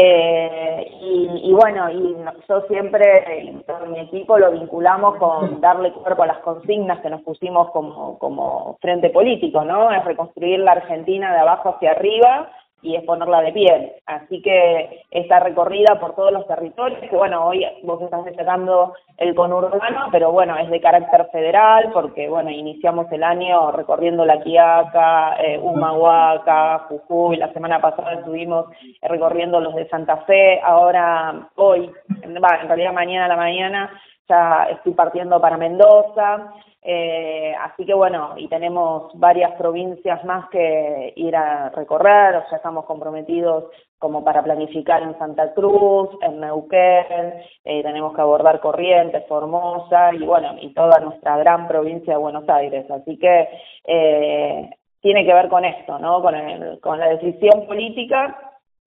Eh, y, bueno, y yo siempre, todo mi equipo lo vinculamos con darle cuerpo a las consignas que nos pusimos como, como frente político, ¿no? Es reconstruir la Argentina de abajo hacia arriba y es ponerla de pie. Así que esta recorrida por todos los territorios, que bueno, hoy vos estás destacando el conurbano, pero bueno, es de carácter federal, porque bueno, iniciamos el año recorriendo La Quiaca, eh, Humahuaca, Jujuy, la semana pasada estuvimos recorriendo los de Santa Fe, ahora, hoy, en realidad mañana a la mañana, ya estoy partiendo para Mendoza, eh, así que bueno, y tenemos varias provincias más que ir a recorrer, o sea, estamos comprometidos como para planificar en Santa Cruz, en Neuquén, eh, tenemos que abordar Corrientes, Formosa y bueno, y toda nuestra gran provincia de Buenos Aires. Así que eh, tiene que ver con esto, ¿no? Con, el, con la decisión política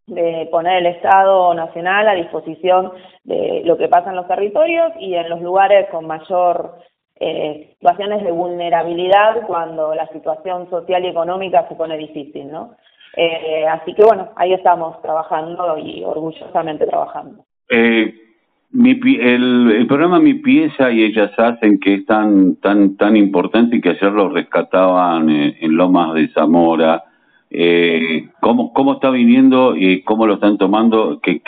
de poner el Estado Nacional a disposición de lo que pasa en los territorios y en los lugares con mayor eh, situaciones de vulnerabilidad cuando la situación social y económica se pone difícil, ¿no? Eh, así que bueno, ahí estamos trabajando y orgullosamente trabajando. Eh, mi, el, el, programa Mi Pieza y Ellas Hacen, que es tan tan tan importante y que ayer lo rescataban en Lomas de Zamora, eh, ¿cómo, ¿Cómo está viniendo y cómo lo están tomando? Que,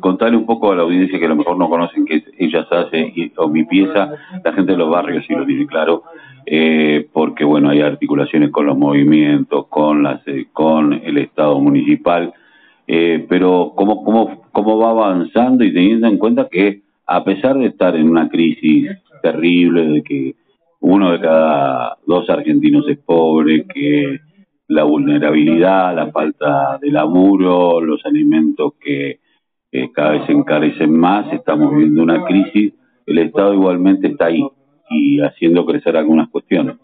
contarle un poco a la audiencia que a lo mejor no conocen que ellas hace o mi pieza, la gente de los barrios sí lo tiene claro, eh, porque bueno, hay articulaciones con los movimientos, con, las, eh, con el Estado municipal, eh, pero ¿cómo, cómo, ¿cómo va avanzando y teniendo en cuenta que a pesar de estar en una crisis terrible, de que uno de cada dos argentinos es pobre, que la vulnerabilidad, la falta de laburo, los alimentos que cada vez encarecen más, estamos viendo una crisis, el Estado igualmente está ahí y haciendo crecer algunas cuestiones.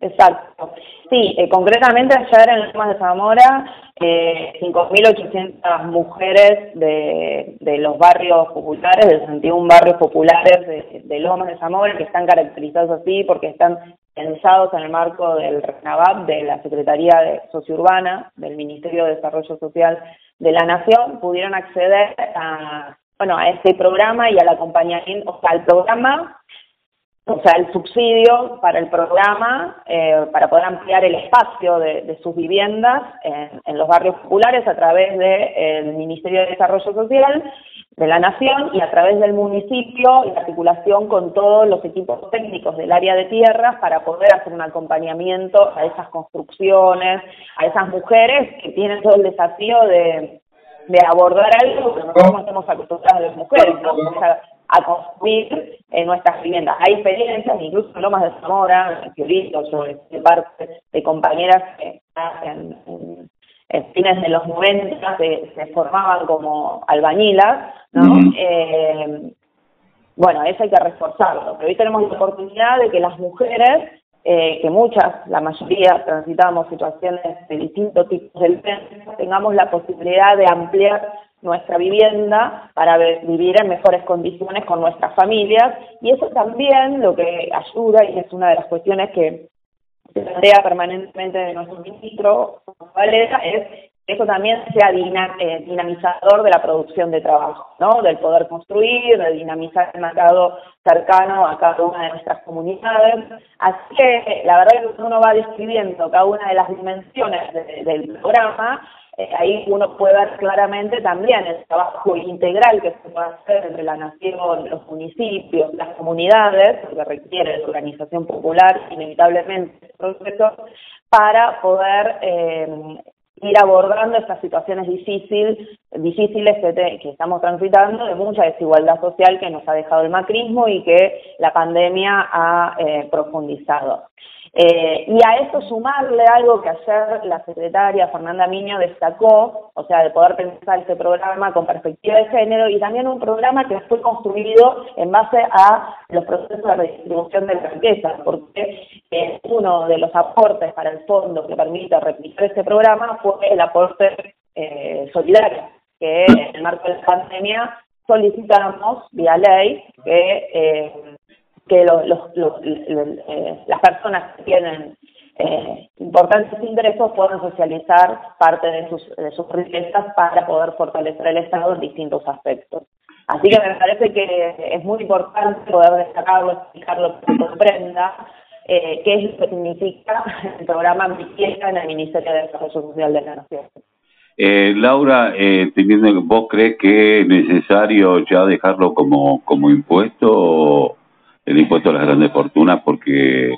Exacto. Sí, eh, concretamente ayer en Lomas de Zamora, eh, 5.800 mujeres de, de los barrios populares, de 61 barrios populares de, de Lomas de Zamora, que están caracterizados así porque están pensados en el marco del RENAVAP, de la Secretaría de Sociourbana, del Ministerio de Desarrollo Social de la Nación, pudieron acceder a, bueno, a este programa y al acompañamiento, o sea, al programa, o sea, el subsidio para el programa, eh, para poder ampliar el espacio de, sus viviendas en, en, los barrios populares a través del Ministerio de Desarrollo Social de la Nación y a través del municipio en articulación con todos los equipos técnicos del área de tierras para poder hacer un acompañamiento a esas construcciones, a esas mujeres que tienen todo el desafío de, de abordar algo que nosotros no estamos acostumbrados las mujeres, ¿no? a, construir en nuestras viviendas. Hay experiencias, incluso en Lomas de Zamora, en Fiorito, yo de parte de compañeras que en fines de los 90 se, se formaban como albañilas, ¿no? eh, bueno, eso hay que reforzarlo, pero hoy tenemos la oportunidad de que las mujeres, eh, que muchas, la mayoría, transitamos situaciones de distintos tipos de violencia, tengamos la posibilidad de ampliar nuestra vivienda para vivir en mejores condiciones con nuestras familias y eso también lo que ayuda y es una de las cuestiones que plantea permanentemente de nuestro ministro, es que eso también sea eh, dinamizador de la producción de trabajo, ¿no? Del poder construir, de dinamizar el mercado cercano a cada una de nuestras comunidades. Así que la verdad es que uno va describiendo cada una de las dimensiones del programa, eh, ahí uno puede ver claramente también el trabajo integral que se puede hacer entre la nación, los municipios, las comunidades, que requiere la organización popular inevitablemente este para poder eh, ir abordando estas situaciones difíciles que, que, estamos transitando de mucha desigualdad social que nos ha dejado el macrismo y que la pandemia ha eh, profundizado. Eh, y a eso sumarle algo que ayer la secretaria Fernanda Miño destacó, o sea, de poder pensar este programa con perspectiva de género y también un programa que fue construido en base a los procesos de redistribución de la riqueza, porque eh, uno de los aportes para el fondo que permite replicar este programa fue el aporte eh, solidario, que en el marco de la pandemia solicitamos vía ley que eh, que los, los, eh, las personas que tienen eh, importantes ingresos puedan socializar parte de sus, de sus riquezas para poder fortalecer el Estado en distintos aspectos. Así que me parece que es muy importante poder destacarlo, explicarlo, que comprenda eh, qué es lo que significa el programa Mi en el Ministerio de Desarrollo Social de la Nación. Eh, Laura, eh, teniendo, ¿vos crees que es necesario ya dejarlo como, como impuesto, el impuesto a las grandes fortunas? Porque,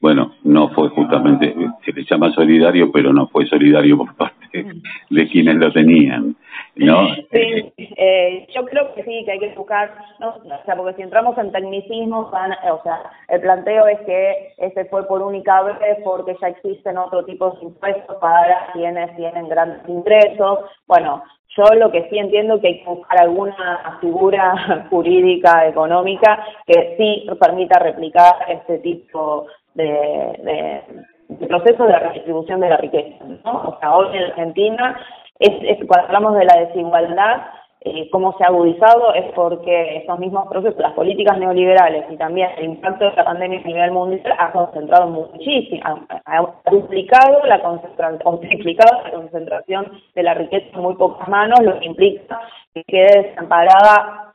bueno, no fue justamente, se le llama solidario, pero no fue solidario por parte de quienes lo tenían. ¿no? Sí, eh, yo creo que sí, que hay que buscar, ¿no? o sea, porque si entramos en tecnicismos, van, o sea, el planteo es que ese fue por única vez porque ya existen otro tipo de impuestos para quienes tienen grandes ingresos. Bueno, yo lo que sí entiendo que hay que buscar alguna figura jurídica, económica, que sí permita replicar este tipo de, de, de proceso de redistribución de la riqueza, ¿no? O sea, hoy en Argentina es, cuando hablamos de la desigualdad, eh, cómo se ha agudizado es porque esos mismos procesos, las políticas neoliberales y también el impacto de la pandemia a nivel mundial ha concentrado muchísimo, ha, duplicado la concentración, o triplicado la concentración de la riqueza en muy pocas manos, lo que implica que quede desamparada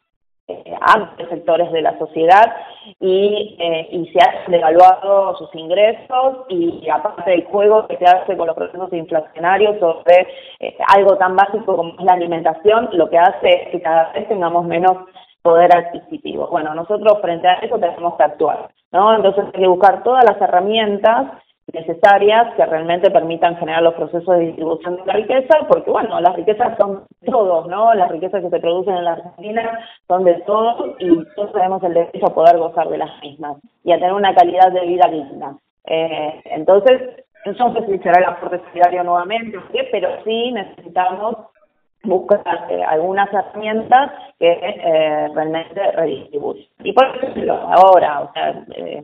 amplios sectores de la sociedad y, eh, y se han devaluado sus ingresos y aparte del juego que se hace con los procesos inflacionarios sobre eh, algo tan básico como es la alimentación, lo que hace es que cada vez tengamos menos poder adquisitivo. Bueno, nosotros frente a eso tenemos que actuar, ¿no? Entonces hay que buscar todas las herramientas necesarias que realmente permitan generar los procesos de distribución de la riqueza, porque bueno, las riquezas son todos, ¿no? Las riquezas que se producen en la Argentina son de todos y todos tenemos el derecho a poder gozar de las mismas y a tener una calidad de vida digna. Eh, entonces, no sé si será el aporte solidario nuevamente pero sí necesitamos buscar eh, algunas herramientas que eh, realmente redistribuyan. Y por ejemplo, ahora, o sea, eh,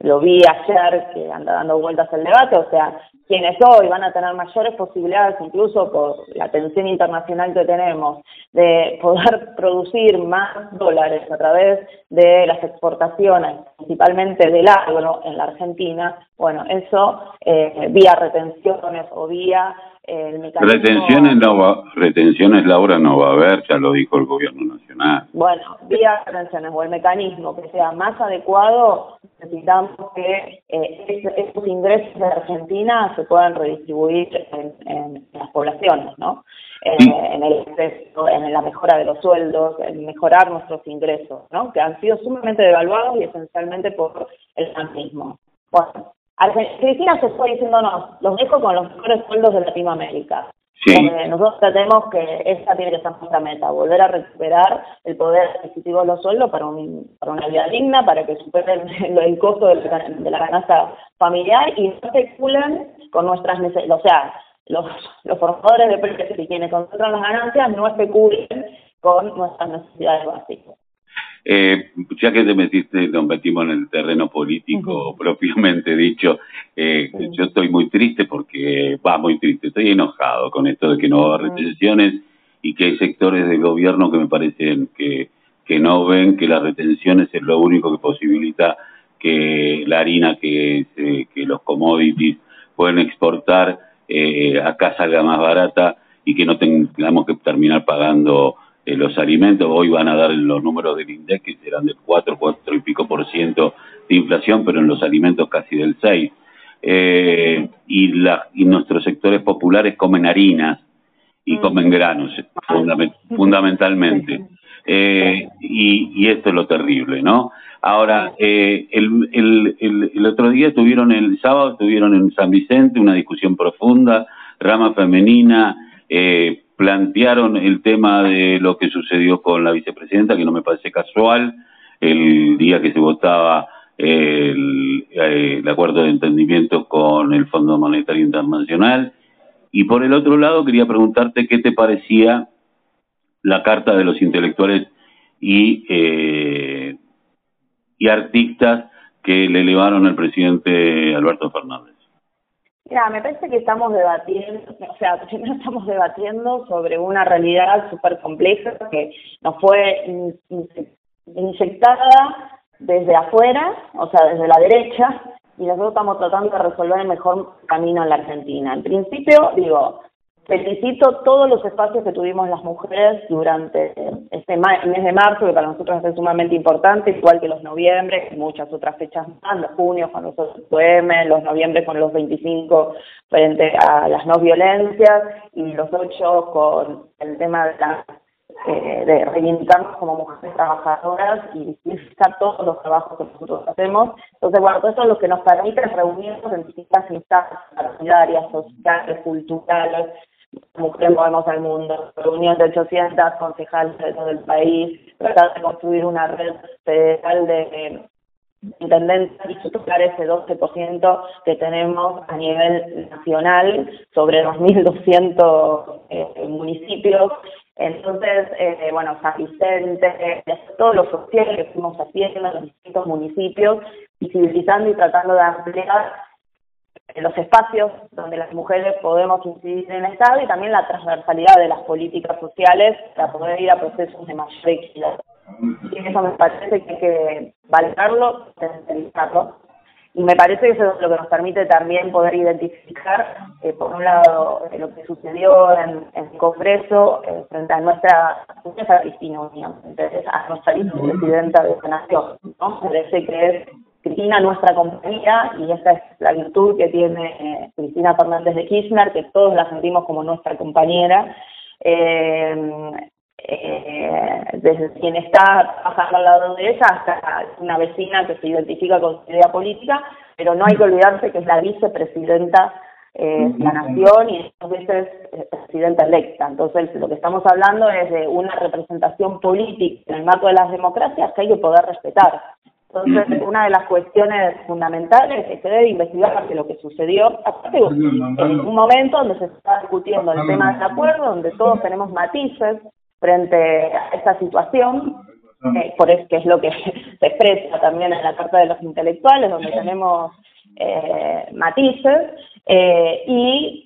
lo vi ayer que anda dando vueltas el debate, o sea, quienes hoy van a tener mayores posibilidades, incluso por la tensión internacional que tenemos, de poder producir más dólares a través de las exportaciones, principalmente del agro en la Argentina, bueno, eso eh, vía retenciones o vía el mecanismo... Retenciones, no va, retenciones Laura no va a haber, ya lo dijo el gobierno nacional. Bueno, vía retenciones o el mecanismo que sea más adecuado, necesitamos que eh, esos ingresos de Argentina se puedan redistribuir en, las poblaciones, ¿no? Eh, en el en la mejora de los sueldos, en mejorar nuestros ingresos, ¿no? Que han sido sumamente devaluados y esencialmente por el santismo. Bueno, Cristina se fue diciéndonos, los dejo con los mejores sueldos de Latinoamérica. Eh, nosotros tenemos que esa tiene que ser nuestra meta, volver a recuperar el poder adquisitivo de los sueldos para, un, para una vida digna, para que superen el, costo de la, de la ganancia familiar y no especulen con nuestras necesidades. O sea, los, los formadores de precios y quienes concentran las ganancias no especulen con nuestras necesidades básicas. Eh, ya que te metiste, nos metimos en el terreno político propiamente dicho, eh, yo estoy muy triste porque, va, muy triste, estoy enojado con esto de que no va a retenciones y que hay sectores del gobierno que me parecen que, que no ven que las retenciones es lo único que posibilita que la harina, que, que los commodities pueden exportar, eh, acá salga más barata y que no tengamos que terminar pagando eh, los alimentos, hoy van a dar los números del INDEC que serán del 4, 4 y pico por ciento de inflación, pero en los alimentos casi del 6. Eh, y, la, y nuestros sectores populares comen harinas y mm. comen granos, fundamentalmente. Eh, y, y, esto es lo terrible, ¿no? Ahora, eh, el, el, el, el, otro día tuvieron, el sábado estuvieron en San Vicente una discusión profunda, rama femenina, eh, plantearon el tema de lo que sucedió con la vicepresidenta, que no me parece casual, el día que se votaba el, eh, el acuerdo de entendimiento con el Fondo Monetario Internacional. Y por el otro lado, quería preguntarte qué te parecía la carta de los intelectuales y, eh, y artistas que le elevaron al presidente Alberto Fernández. Mira, me parece que estamos debatiendo, o sea, primero estamos debatiendo sobre una realidad súper compleja que nos fue inyectada desde afuera, o sea, desde la derecha, y nosotros estamos tratando de resolver el mejor camino en la Argentina. En principio, digo, felicito todos los espacios que tuvimos las mujeres durante este mes de marzo, que para nosotros es sumamente importante, igual que los noviembre, muchas otras fechas más, los junios con los OM, los noviembre con los 25 frente a las no violencias, y los 8 con el tema de la eh, de reivindicarnos como mujeres trabajadoras y visibilizar todos los trabajos que nosotros hacemos. Entonces, bueno, todo eso es lo que nos permite reunirnos en distintas instancias partidarias, sociales, culturales, Mujeres Movemos al Mundo, reunión de 800 concejales de todo el país, tratar de construir una red federal de intendencias y superar ese 12% que tenemos a nivel nacional sobre los 1.200 eh, municipios. Entonces, eh, bueno, San Vicente, todos los sociales que fuimos haciendo en los distintos municipios, visibilizando y tratando de ampliar los espacios donde las mujeres podemos incidir en el Estado y también la transversalidad de las políticas sociales para poder ir a procesos de mayor equidad. Y eso me parece que hay que valorarlo, centralizarlo. Y me parece que eso es lo que nos permite también poder identificar, eh, por un lado, eh, lo que sucedió en, el Congreso eh, frente a nuestra, a Cristina Unión, a nuestra vicepresidenta de la Nación. ¿no? Parece que es Cristina, nuestra compañía, y esa es la virtud que tiene eh, Cristina Fernández de Kirchner, que todos la sentimos como nuestra compañera, eh, eh, desde quien está trabajando al lado de ella hasta una vecina que se identifica con su idea política, pero no hay que olvidarse que es la vicepresidenta de la nación y a veces presidenta electa. Entonces, lo que estamos hablando es de una representación política en el marco de las democracias que hay que poder respetar. Entonces, una de las cuestiones fundamentales es que debe investigar lo que sucedió, en un momento donde se está discutiendo el tema del acuerdo, donde todos tenemos matices frente a esta situación, eh, por eso que es lo que se expresa también en la Carta de los Intelectuales, donde tenemos eh, matices, eh, y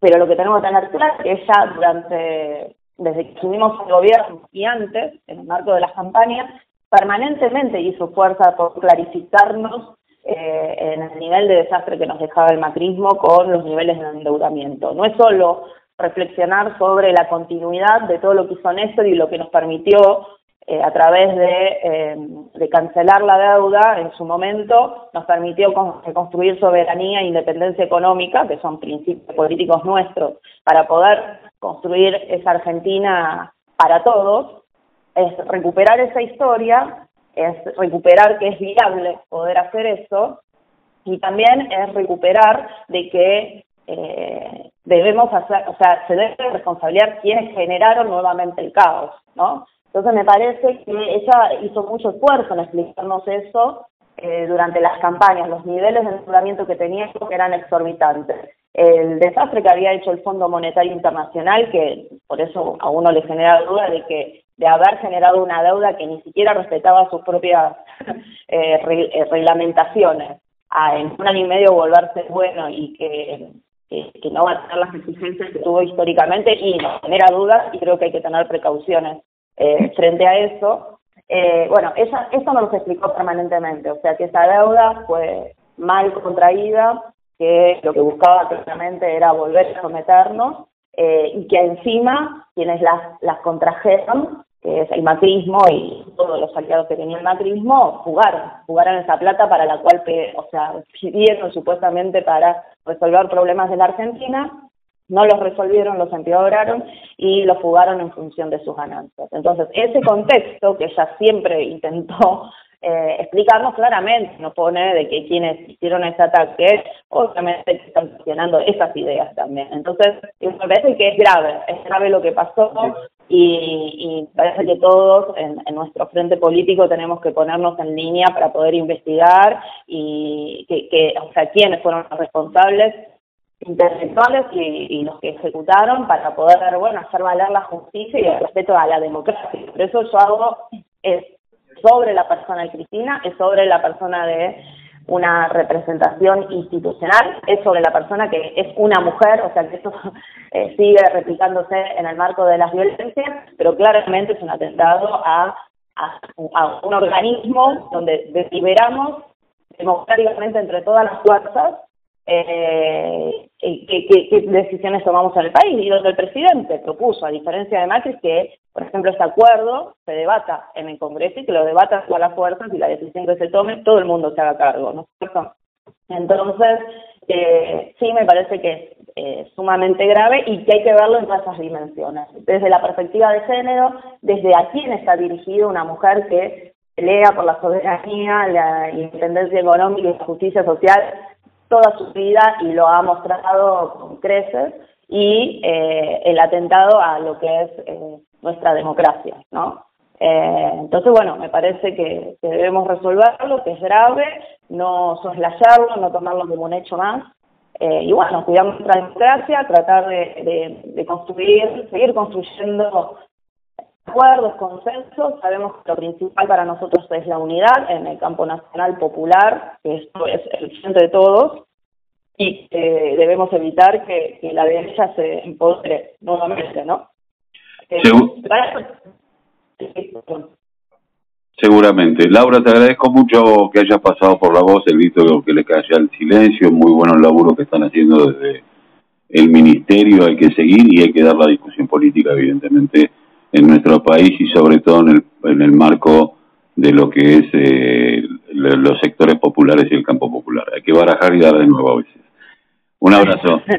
pero lo que tenemos que tener claro es que ella durante desde que asumimos el gobierno y antes, en el marco de las campañas, permanentemente hizo fuerza por clarificarnos eh, en el nivel de desastre que nos dejaba el macrismo con los niveles de endeudamiento. No es solo reflexionar sobre la continuidad de todo lo que hizo Néstor y lo que nos permitió eh, a través de, eh, cancelar la deuda en su momento, nos permitió construir soberanía e independencia económica, que son principios políticos nuestros, para poder construir esa Argentina para todos, es recuperar esa historia, es recuperar que es viable poder hacer eso y también es recuperar de que eh, debemos hacer, o sea, se debe responsabilizar quienes generaron nuevamente el caos, ¿no? Entonces me parece que ella hizo mucho esfuerzo en explicarnos eso eh, durante las campañas, los niveles de endeudamiento que tenía eran exorbitantes. El desastre que había hecho el Fondo Monetario Internacional, que por eso a uno le genera duda de que de haber generado una deuda que ni siquiera respetaba sus propias eh, eh, reglamentaciones, a en un año y medio volverse bueno y que, que, no va a tener las exigencias que tuvo históricamente y nos genera dudas y creo que hay que tener precauciones eh, frente a eso. bueno, ella, eso nos lo explicó permanentemente, o sea que esa deuda fue mal contraída, que lo que buscaba claramente era volver a someternos y que encima quienes las, las contrajeron que es el macrismo y todos los aliados que tenía el macrismo, jugaron, jugaron esa plata para la cual, o sea, pidieron supuestamente para resolver problemas de la Argentina, no los resolvieron, los empeoraron y los jugaron en función de sus ganancias. Entonces, ese contexto que ella siempre intentó eh, explicarnos claramente, nos pone de que quienes hicieron ese ataque, obviamente están cuestionando esas ideas también. Entonces, me parece que es grave, es grave lo que pasó, y, parece que todos en, nuestro frente político tenemos que ponernos en línea para poder investigar y que, o sea, quiénes fueron los responsables intelectuales y, los que ejecutaron para poder, bueno, hacer valer la justicia y el respeto a la democracia. Por eso yo hago es sobre la persona de Cristina, es sobre la persona de una representación institucional, es sobre la persona que es una mujer, o sea que esto eh, sigue replicándose en el marco de las violencias, pero claramente es un atentado a, a, un organismo donde deliberamos democráticamente entre todas las fuerzas eh, qué, decisiones tomamos en el país y donde el presidente propuso, a diferencia de Macri, que, por ejemplo, este acuerdo se debata en el Congreso y que lo debata todas las fuerzas y la decisión que se tome, todo el mundo se haga cargo, ¿no Entonces, eh, sí me parece que es eh, sumamente grave y que hay que verlo en todas esas dimensiones. Desde la perspectiva de género, desde a quién está dirigido una mujer que pelea por la soberanía, la independencia económica y la justicia social toda su vida y lo ha mostrado con creces, y eh, el atentado a lo que es eh, nuestra democracia, ¿no? Eh, entonces, bueno, me parece que, debemos resolverlo, que es grave, no soslayarlo, no tomarlo como un hecho más, y bueno, cuidar nuestra democracia, tratar de construir, seguir construyendo acuerdos, consensos, sabemos que lo principal para nosotros es la unidad en el campo nacional popular, que esto es el frente de todos, y que debemos evitar que, la derecha se empodere nuevamente, ¿no? Eh, Seguramente. Laura, te agradezco mucho que hayas pasado por la voz, he visto que le calla el silencio, muy bueno el laburo que están haciendo desde el ministerio, hay que seguir y hay que dar la discusión política, evidentemente, en nuestro país y sobre todo en el, en el marco de lo que es eh, los sectores populares y el campo popular. Hay que barajar y dar de nuevo a veces. Un abrazo.